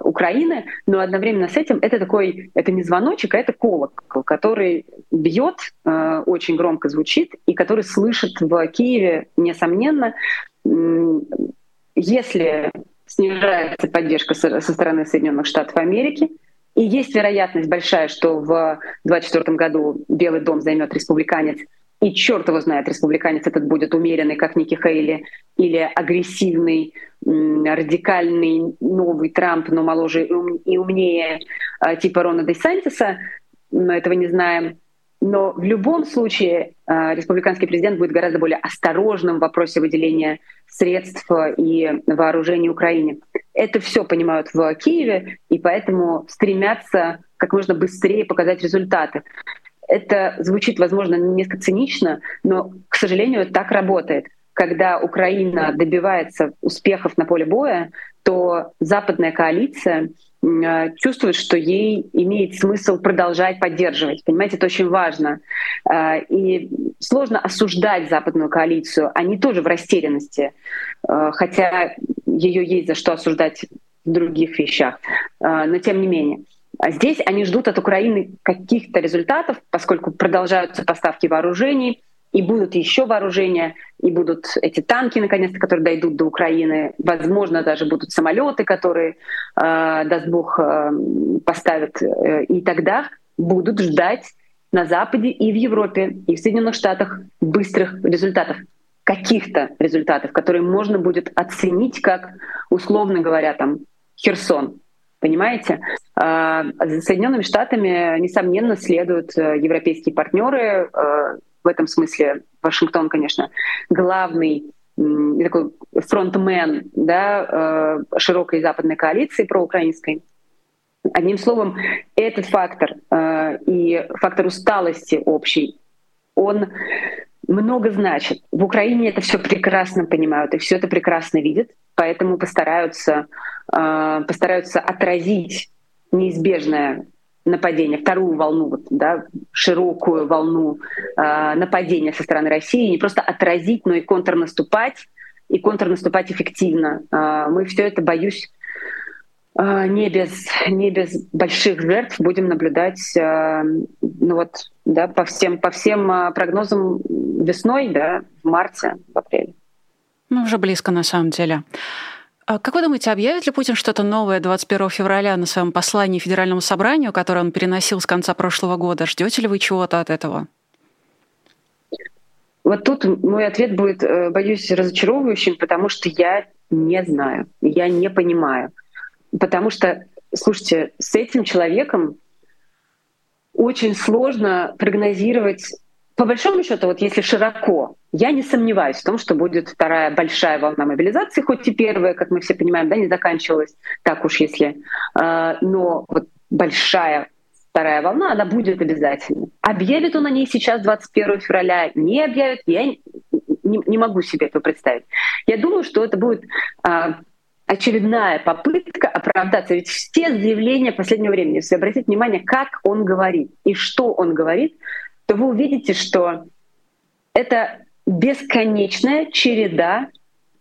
Украины, но одновременно с этим это такой, это не звоночек, а это колокол, который бьет, очень громко звучит, и который слышит в Киеве, несомненно, если снижается поддержка со стороны Соединенных Штатов Америки. И есть вероятность большая, что в 2024 году Белый дом займет республиканец. И черт его знает, республиканец этот будет умеренный, как Ники Хейли, или агрессивный, радикальный новый Трамп, но моложе и умнее, а, типа Рона Де Сантиса. Мы этого не знаем. Но в любом случае э, республиканский президент будет гораздо более осторожным в вопросе выделения средств и вооружений Украине. Это все понимают в Киеве, и поэтому стремятся как можно быстрее показать результаты. Это звучит, возможно, несколько цинично, но, к сожалению, так работает. Когда Украина добивается успехов на поле боя, то западная коалиция Э, чувствует, что ей имеет смысл продолжать поддерживать. Понимаете, это очень важно. Э, и сложно осуждать западную коалицию. Они тоже в растерянности, э, хотя ее есть за что осуждать в других вещах. Но тем не менее. А здесь они ждут от Украины каких-то результатов, поскольку продолжаются поставки вооружений, и будут еще вооружения, и будут эти танки, наконец-то, которые дойдут до Украины. Возможно, даже будут самолеты, которые, э, даст Бог, э, поставят. Э, и тогда будут ждать на Западе и в Европе, и в Соединенных Штатах быстрых результатов каких-то результатов, которые можно будет оценить как, условно говоря, там, Херсон. Понимаете? А, за Соединенными Штатами, несомненно, следуют э, европейские партнеры, э, в этом смысле Вашингтон, конечно, главный такой фронтмен да, э, широкой западной коалиции проукраинской. Одним словом, этот фактор э, и фактор усталости общий, он много значит. В Украине это все прекрасно понимают и все это прекрасно видят, поэтому постараются, э, постараются отразить неизбежное нападения, вторую волну, вот, да, широкую волну э, нападения со стороны России, не просто отразить, но и контрнаступать, и контрнаступать эффективно. Э, мы все это, боюсь, э, не без, не без больших жертв будем наблюдать э, ну вот, да, по всем, по всем прогнозам весной, да, в марте, в апреле. Ну, уже близко на самом деле. А как вы думаете, объявит ли Путин что-то новое 21 февраля на своем послании Федеральному собранию, которое он переносил с конца прошлого года? Ждете ли вы чего-то от этого? Вот тут мой ответ будет, э, боюсь, разочаровывающим, потому что я не знаю, я не понимаю. Потому что, слушайте, с этим человеком очень сложно прогнозировать по большому счету, вот если широко, я не сомневаюсь в том, что будет вторая большая волна мобилизации, хоть и первая, как мы все понимаем, да, не заканчивалась так уж если, а, но вот большая вторая волна, она будет обязательно. Объявит он о ней сейчас 21 февраля, не объявит, я не, не могу себе это представить. Я думаю, что это будет а, очередная попытка оправдаться. Ведь все заявления последнего времени, если обратить внимание, как он говорит и что он говорит, то вы увидите, что это бесконечная череда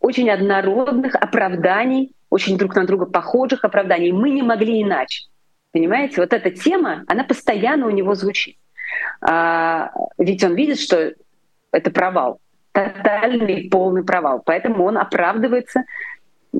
очень однородных оправданий, очень друг на друга похожих оправданий. Мы не могли иначе. Понимаете, вот эта тема, она постоянно у него звучит. А, ведь он видит, что это провал, тотальный полный провал. Поэтому он оправдывается, э,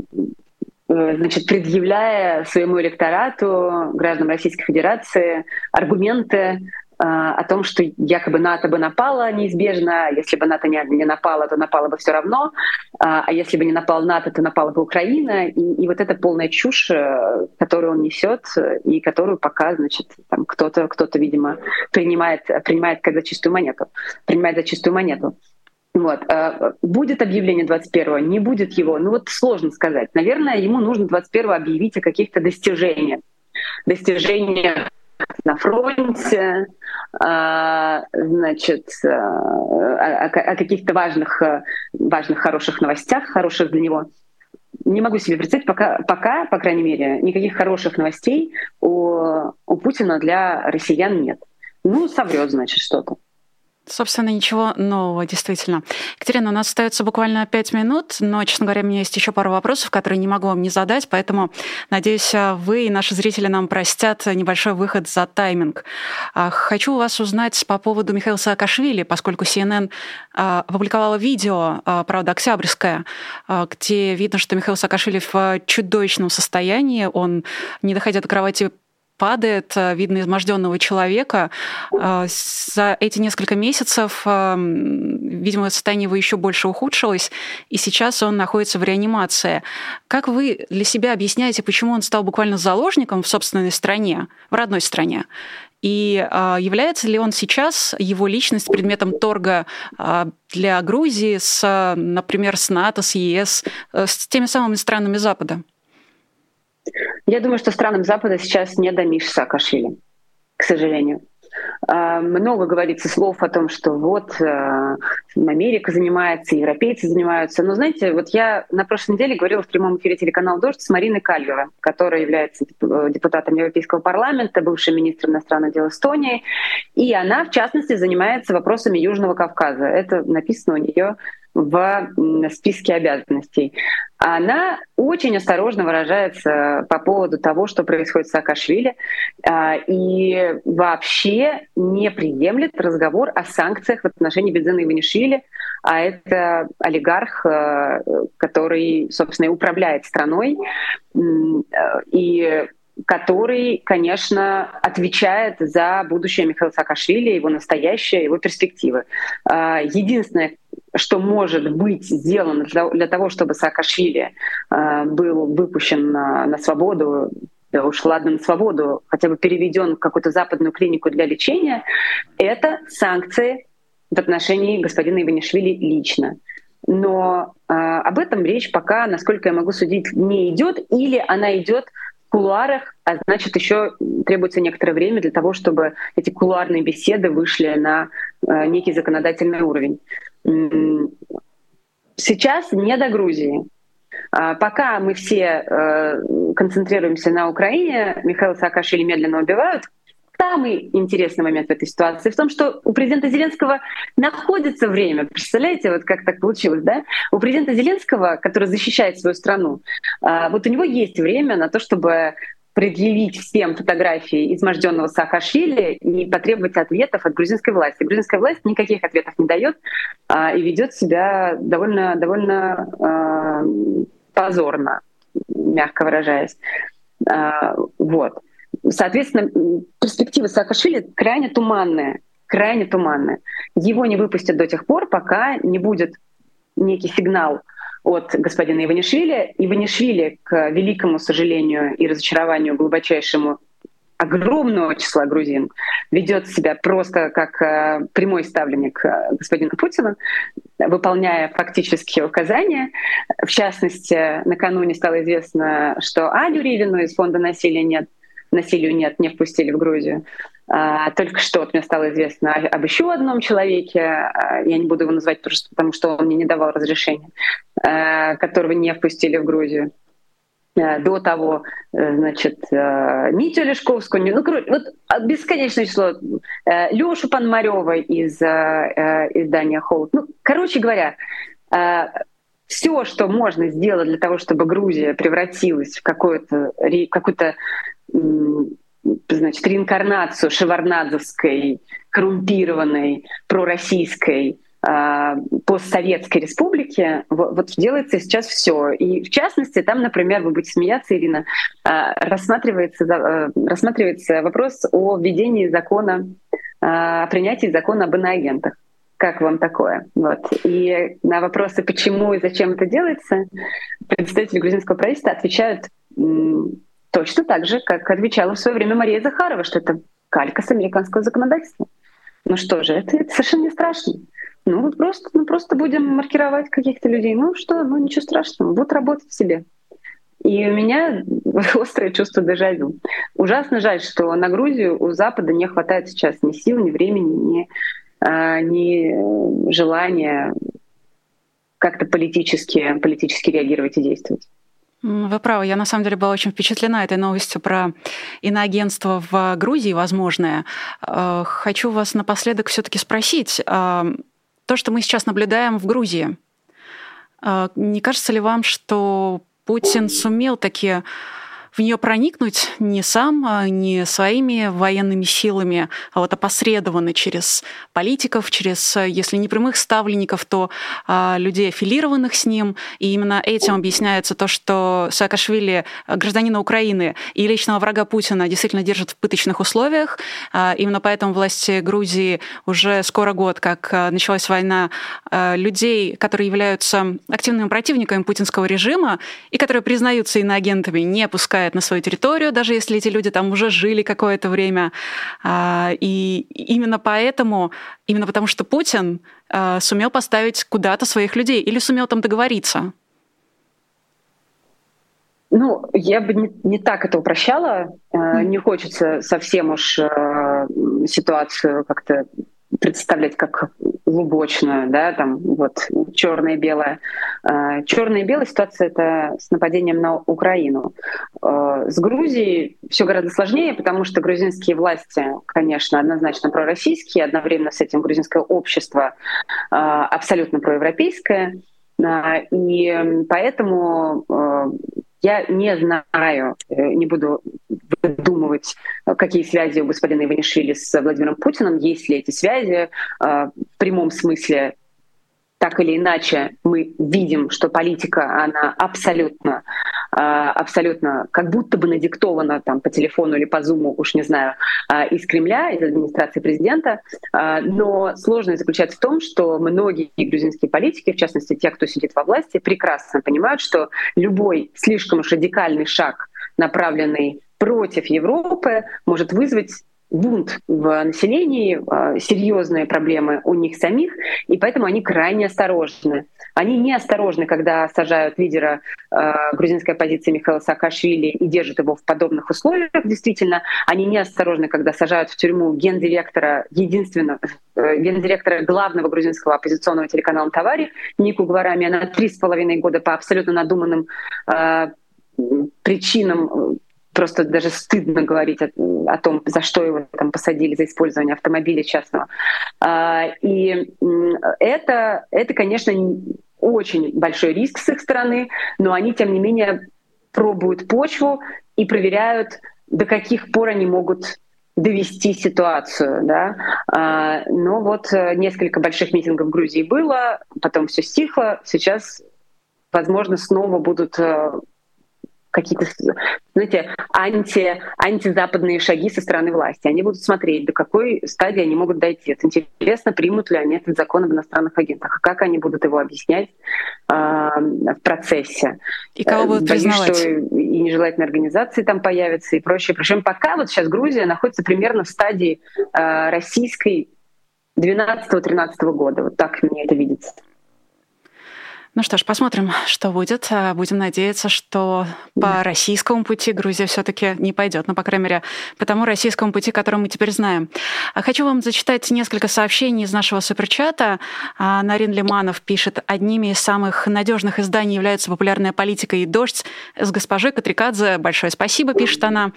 значит, предъявляя своему электорату, гражданам Российской Федерации, аргументы о том, что якобы НАТО бы напало неизбежно, если бы НАТО не, не напало, то напало бы все равно, а, а если бы не напал НАТО, то напала бы Украина, и, и вот эта полная чушь, э, которую он несет, и которую пока, значит, там кто-то, кто-то, видимо, принимает, принимает как за чистую монету, принимает за чистую монету. Вот. А, будет объявление 21-го, не будет его, ну вот сложно сказать. Наверное, ему нужно 21-го объявить о каких-то достижениях достижениях на фронте, а, значит, а, о, каких-то важных, важных, хороших новостях, хороших для него. Не могу себе представить, пока, пока, по крайней мере, никаких хороших новостей у, у Путина для россиян нет. Ну, соврет, значит, что-то. Собственно, ничего нового, действительно. Екатерина, у нас остается буквально пять минут, но, честно говоря, у меня есть еще пару вопросов, которые не могу вам не задать, поэтому, надеюсь, вы и наши зрители нам простят небольшой выход за тайминг. А, хочу у вас узнать по поводу Михаила Саакашвили, поскольку CNN а, опубликовала видео, а, правда, октябрьское, где видно, что Михаил Саакашвили в чудовищном состоянии, он, не доходя до кровати, падает, э, видно изможденного человека. Э, за эти несколько месяцев, э, видимо, состояние его еще больше ухудшилось, и сейчас он находится в реанимации. Как вы для себя объясняете, почему он стал буквально заложником в собственной стране, в родной стране? И является ли он сейчас, его личность, предметом торга для Грузии с, например, с НАТО, с ЕС, с теми самыми странами Запада? Я думаю, что странам Запада сейчас не до Миши Саакашвили, к сожалению. А, много говорится слов о том, что вот э, Америка занимается, европейцы занимаются. Но знаете, вот я на прошлой неделе говорила в прямом эфире телеканала «Дождь» с Мариной Кальвера, которая является э, депутатом Европейского парламента, бывшим министром иностранных дел Эстонии. И она, в частности, занимается вопросами Южного Кавказа. Это написано у нее в списке обязанностей. Она очень осторожно выражается по поводу того, что происходит с Саакашвили, а, и вообще не приемлет разговор о санкциях в отношении Бензена Иванишвили, а это олигарх, э, который, собственно, управляет страной, и который, конечно, отвечает за будущее Михаила Саакашвили, его настоящее, его перспективы. А, единственное, что может быть сделано для того, чтобы Саакашвили а, был выпущен на свободу, да уж ладно, на свободу, хотя бы переведен в какую-то западную клинику для лечения, это санкции в отношении господина Иванишвили лично. Но э, об этом речь пока, насколько я могу судить, не идет, или она идет кулуарах, а значит, еще требуется некоторое время для того, чтобы эти кулуарные беседы вышли на э, некий законодательный уровень. Сейчас не до Грузии. А пока мы все э, концентрируемся на Украине, Михаила Саакашвили медленно убивают, самый интересный момент в этой ситуации в том, что у президента Зеленского находится время. Представляете, вот как так получилось, да? У президента Зеленского, который защищает свою страну, а, вот у него есть время на то, чтобы предъявить всем фотографии изможденного Саакашвили и потребовать ответов от грузинской власти. Грузинская власть никаких ответов не дает а, и ведет себя довольно, довольно а, позорно, мягко выражаясь. А, вот. Соответственно, перспективы Саакашвили крайне туманные, крайне туманные. Его не выпустят до тех пор, пока не будет некий сигнал от господина Иванишвили. Иванишвили, к великому сожалению и разочарованию глубочайшему огромного числа грузин ведет себя просто как э, прямой ставленник э, господина Путина, выполняя фактические указания. В частности, накануне стало известно, что Аню Ривину из фонда насилия нет, насилию нет, не впустили в Грузию. А, только что вот мне стало известно об еще одном человеке, а, я не буду его называть, потому что он мне не давал разрешения, а, которого не впустили в Грузию до того, э, значит, Митю Лешковскую, ну, короче, вот бесконечное число, э, Лешу Панмарева из э, издания «Холод». Ну, короче говоря, все, что можно сделать для того, чтобы Грузия превратилась в какую-то какую-то значит, реинкарнацию шеварнадзовской, коррумпированной, пророссийской э, постсоветской республики, вот, вот делается сейчас все. И в частности, там, например, вы будете смеяться, Ирина, э, рассматривается, э, рассматривается вопрос о введении закона, о принятии закона об иноагентах. Как вам такое? Вот. И на вопросы, почему и зачем это делается, представители грузинского правительства отвечают Точно так же, как отвечала в свое время Мария Захарова, что это калька с американского законодательства. Ну что же, это, это совершенно не страшно. Ну вот просто, ну просто будем маркировать каких-то людей. Ну что, ну ничего страшного, будут работать в себе. И у меня острое чувство дежавю. Ужасно жаль, что на Грузию у Запада не хватает сейчас ни сил, ни времени, ни, а, ни желания как-то политически, политически реагировать и действовать. Вы правы, я на самом деле была очень впечатлена этой новостью про иноагентство в Грузии возможное. Э, хочу вас напоследок все-таки спросить, э, то, что мы сейчас наблюдаем в Грузии, э, не кажется ли вам, что Путин сумел таки в нее проникнуть не сам, а не своими военными силами, а вот опосредованно через политиков, через, если не прямых ставленников, то а, людей, аффилированных с ним. И именно этим объясняется то, что Саакашвили, гражданина Украины и личного врага Путина, действительно держат в пыточных условиях. А, именно поэтому власти Грузии уже скоро год, как а, началась война, а, людей, которые являются активными противниками путинского режима и которые признаются иноагентами, не пускают приезжает на свою территорию, даже если эти люди там уже жили какое-то время. А, и именно поэтому, именно потому что Путин а, сумел поставить куда-то своих людей или сумел там договориться. Ну, я бы не, не так это упрощала. Mm. Не хочется совсем уж ситуацию как-то представлять как лубочную, да, там вот черное и белое. А, черное и белое ситуация это с нападением на Украину. А, с Грузией все гораздо сложнее, потому что грузинские власти, конечно, однозначно пророссийские, одновременно с этим грузинское общество а, абсолютно проевропейское. И поэтому я не знаю, э, не буду выдумывать, какие связи у господина Иванишвили с Владимиром Путиным, есть ли эти связи э, в прямом смысле так или иначе мы видим, что политика, она абсолютно, а, абсолютно как будто бы надиктована там по телефону или по зуму, уж не знаю, а, из Кремля, из администрации президента. А, но сложность заключается в том, что многие грузинские политики, в частности те, кто сидит во власти, прекрасно понимают, что любой слишком уж радикальный шаг, направленный против Европы, может вызвать бунт в населении, а, серьезные проблемы у них самих, и поэтому они крайне осторожны. Они не осторожны, когда сажают лидера э, грузинской оппозиции Михаила Саакашвили и держат его в подобных условиях, действительно. Они не осторожны, когда сажают в тюрьму гендиректора, единственного, э, гендиректора главного грузинского оппозиционного телеканала «Тавари» Нику Гварами. Она три с половиной года по абсолютно надуманным э, причинам просто даже стыдно говорить о, о том, за что его там посадили, за использование автомобиля частного. А, и это, это, конечно, очень большой риск с их стороны, но они, тем не менее, пробуют почву и проверяют, до каких пор они могут довести ситуацию, да. А, но вот э, несколько больших митингов в Грузии было, потом все стихло, сейчас, возможно, снова будут э, какие-то, знаете, анти, антизападные шаги со стороны власти. Они будут смотреть, до какой стадии они могут дойти. Это интересно, примут ли они этот закон об иностранных агентах, а как они будут его объяснять э, в процессе. И кого будут Боюсь, признавать? что и нежелательные организации там появятся и прочее. Причем пока вот сейчас Грузия находится примерно в стадии э, российской 12-13 года. Вот так мне это видится. Ну что ж, посмотрим, что будет. А, будем надеяться, что по российскому пути Грузия все-таки не пойдет. Ну, по крайней мере, по тому российскому пути, который мы теперь знаем. А хочу вам зачитать несколько сообщений из нашего суперчата. А, Нарин Лиманов пишет, одними из самых надежных изданий являются популярная политика и дождь с госпожой Катрикадзе. Большое спасибо, пишет она.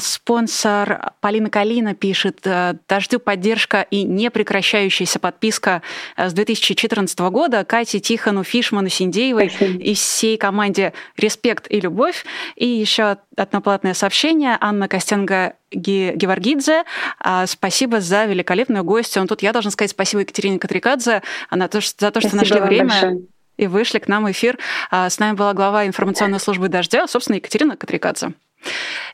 Спонсор Полина Калина пишет, «Э, дождю поддержка и непрекращающаяся подписка с 2014 года. Кате Тихону Фишману, Синдеевой Спасибо. и всей команде «Респект и любовь». И еще одноплатное сообщение. Анна Костенко Геворгидзе. А, спасибо за великолепную гостью. Он тут я должна сказать спасибо Екатерине Катрикадзе за то, что, за то, что нашли время. Большое и вышли к нам в эфир. А, с нами была глава информационной службы «Дождя», собственно, Екатерина Катрикадзе.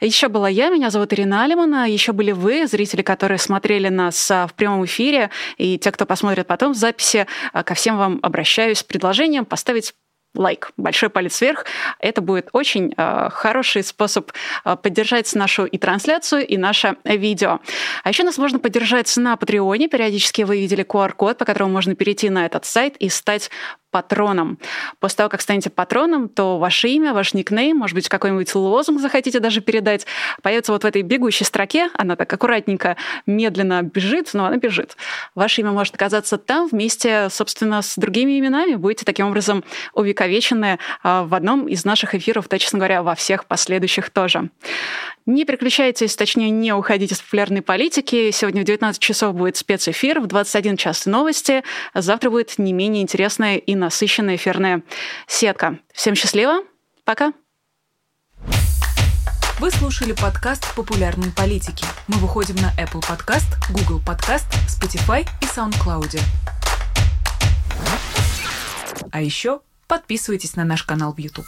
Еще была я, меня зовут Ирина Алимана, еще были вы, зрители, которые смотрели нас а, в прямом эфире, и те, кто посмотрит потом в записи, а, ко всем вам обращаюсь с предложением поставить лайк, большой палец вверх. Это будет очень э, хороший способ э, поддержать нашу и трансляцию, и наше видео. А еще нас можно поддержать на Патреоне. Периодически вы видели QR-код, по которому можно перейти на этот сайт и стать патроном. После того, как станете патроном, то ваше имя, ваш никнейм, может быть, какой-нибудь лозунг захотите даже передать, появится вот в этой бегущей строке, она так аккуратненько, медленно бежит, но она бежит. Ваше имя может оказаться там вместе, собственно, с другими именами. Будете таким образом увековечены а, в одном из наших эфиров, да, честно говоря, во всех последующих тоже. Не переключайтесь, точнее, не уходите с популярной политики. Сегодня в 19 часов будет спецэфир, в 21 час новости. Завтра будет не менее интересная и насыщенная эфирная сетка. Всем счастливо, пока! Вы слушали подкаст «Популярные политики». Мы выходим на Apple Podcast, Google Podcast, Spotify и SoundCloud. А еще подписывайтесь на наш канал в YouTube.